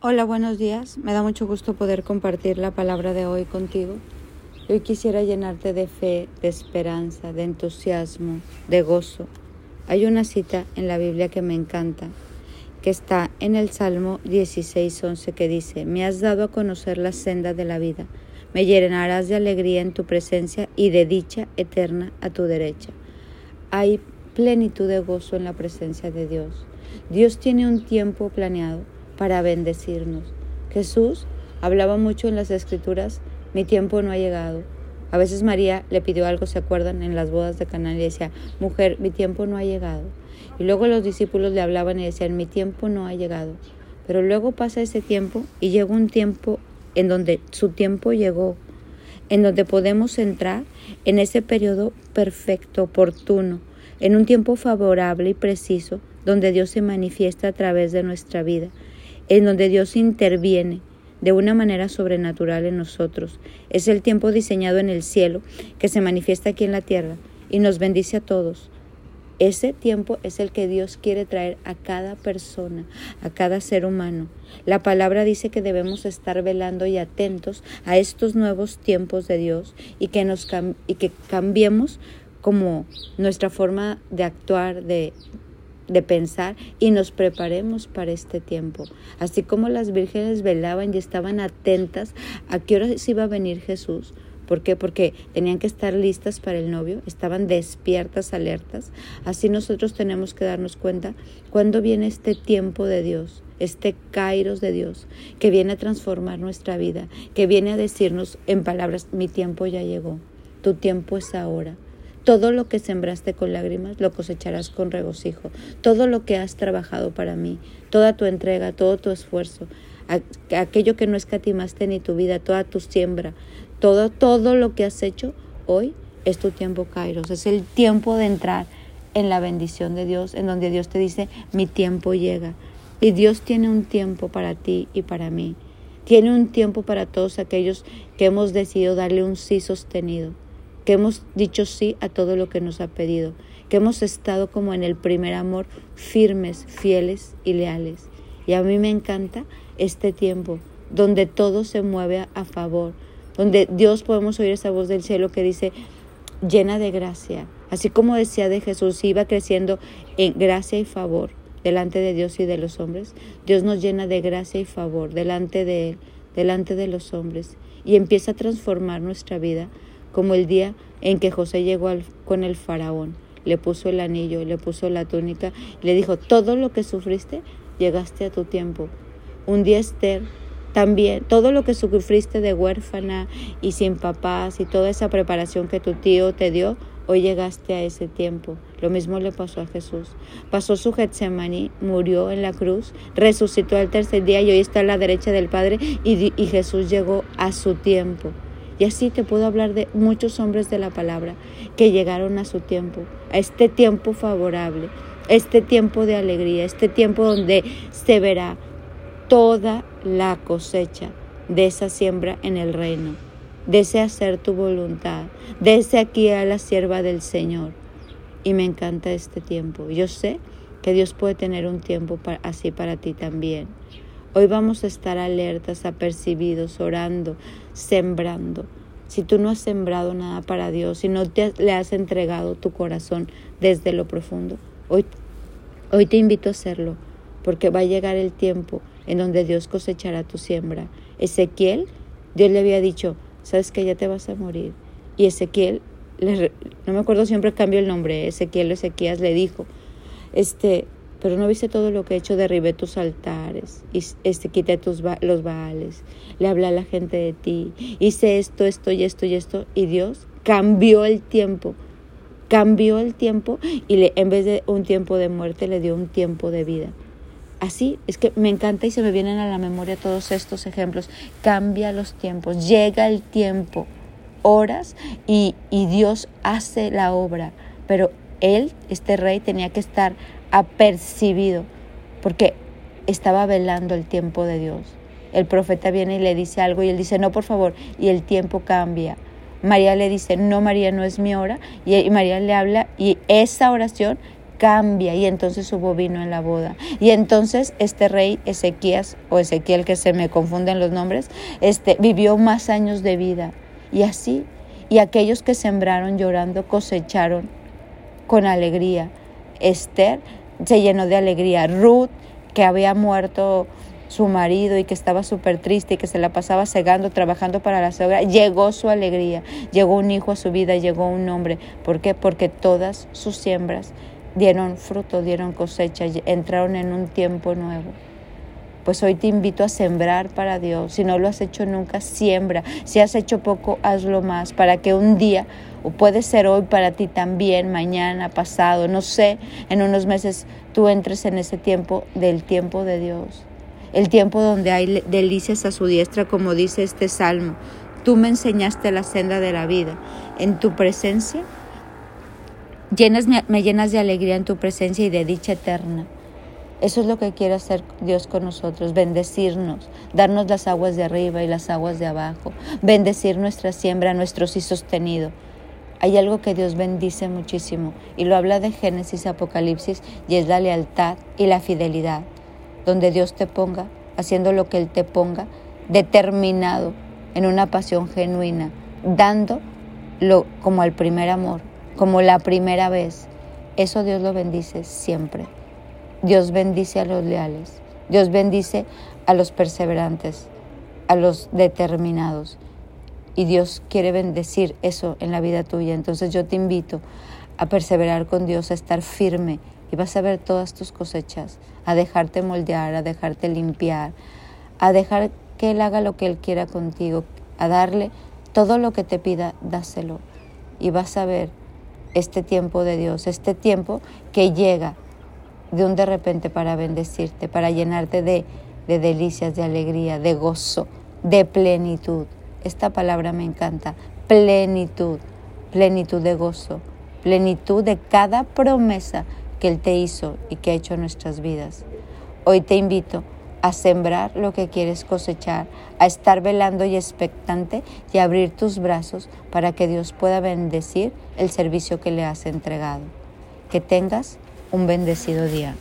Hola, buenos días. Me da mucho gusto poder compartir la palabra de hoy contigo. Hoy quisiera llenarte de fe, de esperanza, de entusiasmo, de gozo. Hay una cita en la Biblia que me encanta, que está en el Salmo 16:11 que dice: "Me has dado a conocer la senda de la vida. Me llenarás de alegría en tu presencia y de dicha eterna a tu derecha." Hay plenitud de gozo en la presencia de Dios. Dios tiene un tiempo planeado para bendecirnos. Jesús hablaba mucho en las escrituras, mi tiempo no ha llegado. A veces María le pidió algo, ¿se acuerdan? En las bodas de Canaán y decía, mujer, mi tiempo no ha llegado. Y luego los discípulos le hablaban y decían, mi tiempo no ha llegado. Pero luego pasa ese tiempo y llega un tiempo en donde su tiempo llegó, en donde podemos entrar en ese periodo perfecto, oportuno, en un tiempo favorable y preciso, donde Dios se manifiesta a través de nuestra vida en donde Dios interviene de una manera sobrenatural en nosotros. Es el tiempo diseñado en el cielo que se manifiesta aquí en la tierra y nos bendice a todos. Ese tiempo es el que Dios quiere traer a cada persona, a cada ser humano. La palabra dice que debemos estar velando y atentos a estos nuevos tiempos de Dios y que, nos y que cambiemos como nuestra forma de actuar, de, de pensar y nos preparemos para este tiempo. Así como las vírgenes velaban y estaban atentas a qué hora se iba a venir Jesús. ¿Por qué? Porque tenían que estar listas para el novio, estaban despiertas, alertas. Así nosotros tenemos que darnos cuenta cuándo viene este tiempo de Dios, este kairos de Dios, que viene a transformar nuestra vida, que viene a decirnos en palabras, mi tiempo ya llegó, tu tiempo es ahora. Todo lo que sembraste con lágrimas lo cosecharás con regocijo. Todo lo que has trabajado para mí, toda tu entrega, todo tu esfuerzo, aquello que no escatimaste ni tu vida, toda tu siembra, todo, todo lo que has hecho hoy es tu tiempo, Kairos. Es el tiempo de entrar en la bendición de Dios, en donde Dios te dice, mi tiempo llega. Y Dios tiene un tiempo para ti y para mí. Tiene un tiempo para todos aquellos que hemos decidido darle un sí sostenido que hemos dicho sí a todo lo que nos ha pedido, que hemos estado como en el primer amor, firmes, fieles y leales. Y a mí me encanta este tiempo donde todo se mueve a favor, donde Dios podemos oír esa voz del cielo que dice, llena de gracia, así como decía de Jesús, iba creciendo en gracia y favor delante de Dios y de los hombres, Dios nos llena de gracia y favor delante de Él, delante de los hombres, y empieza a transformar nuestra vida como el día en que José llegó con el faraón, le puso el anillo, le puso la túnica, le dijo, todo lo que sufriste, llegaste a tu tiempo. Un día Esther también, todo lo que sufriste de huérfana y sin papás y toda esa preparación que tu tío te dio, hoy llegaste a ese tiempo. Lo mismo le pasó a Jesús. Pasó su Getsemaní, murió en la cruz, resucitó al tercer día y hoy está a la derecha del Padre y, y Jesús llegó a su tiempo. Y así te puedo hablar de muchos hombres de la palabra que llegaron a su tiempo, a este tiempo favorable, este tiempo de alegría, este tiempo donde se verá toda la cosecha de esa siembra en el reino. Desea hacer tu voluntad. Desea aquí a la sierva del Señor. Y me encanta este tiempo. Yo sé que Dios puede tener un tiempo así para ti también. Hoy vamos a estar alertas, apercibidos, orando, sembrando. Si tú no has sembrado nada para Dios, si no te, le has entregado tu corazón desde lo profundo, hoy, hoy te invito a hacerlo, porque va a llegar el tiempo en donde Dios cosechará tu siembra. Ezequiel, Dios le había dicho, sabes que ya te vas a morir. Y Ezequiel, no me acuerdo siempre cambio el nombre, Ezequiel o Ezequías le dijo, este, pero no viste todo lo que he hecho, derribé tus altares, y este, quité tus los baales, le hablé a la gente de ti, hice esto, esto y esto y esto, y Dios cambió el tiempo, cambió el tiempo y le, en vez de un tiempo de muerte le dio un tiempo de vida. Así es que me encanta y se me vienen a la memoria todos estos ejemplos. Cambia los tiempos, llega el tiempo, horas y, y Dios hace la obra, pero él, este rey, tenía que estar apercibido, porque estaba velando el tiempo de Dios. El profeta viene y le dice algo y él dice, no, por favor, y el tiempo cambia. María le dice, no, María, no es mi hora. Y María le habla y esa oración cambia y entonces hubo vino en la boda. Y entonces este rey Ezequías o Ezequiel que se me confunden los nombres, este vivió más años de vida y así y aquellos que sembraron llorando cosecharon con alegría. Esther se llenó de alegría. Ruth que había muerto su marido y que estaba súper triste y que se la pasaba cegando, trabajando para la sogra, llegó su alegría, llegó un hijo a su vida, llegó un hombre. ¿Por qué? Porque todas sus siembras dieron fruto, dieron cosecha, entraron en un tiempo nuevo. Pues hoy te invito a sembrar para Dios. Si no lo has hecho nunca, siembra. Si has hecho poco, hazlo más para que un día, o puede ser hoy para ti también, mañana, pasado, no sé, en unos meses tú entres en ese tiempo del tiempo de Dios. El tiempo donde hay delicias a su diestra, como dice este salmo. Tú me enseñaste la senda de la vida. En tu presencia Llenas, me llenas de alegría en tu presencia y de dicha eterna. Eso es lo que quiere hacer Dios con nosotros, bendecirnos, darnos las aguas de arriba y las aguas de abajo, bendecir nuestra siembra, nuestro sí sostenido. Hay algo que Dios bendice muchísimo y lo habla de Génesis, Apocalipsis y es la lealtad y la fidelidad, donde Dios te ponga, haciendo lo que Él te ponga, determinado en una pasión genuina, dando lo como al primer amor, como la primera vez. Eso Dios lo bendice siempre. Dios bendice a los leales. Dios bendice a los perseverantes, a los determinados. Y Dios quiere bendecir eso en la vida tuya. Entonces yo te invito a perseverar con Dios, a estar firme y vas a ver todas tus cosechas, a dejarte moldear, a dejarte limpiar, a dejar que Él haga lo que Él quiera contigo, a darle todo lo que te pida, dáselo. Y vas a ver este tiempo de Dios, este tiempo que llega de un de repente para bendecirte, para llenarte de, de delicias, de alegría, de gozo, de plenitud. Esta palabra me encanta, plenitud, plenitud de gozo, plenitud de cada promesa que Él te hizo y que ha hecho en nuestras vidas. Hoy te invito a sembrar lo que quieres cosechar, a estar velando y expectante y abrir tus brazos para que Dios pueda bendecir el servicio que le has entregado. Que tengas un bendecido día.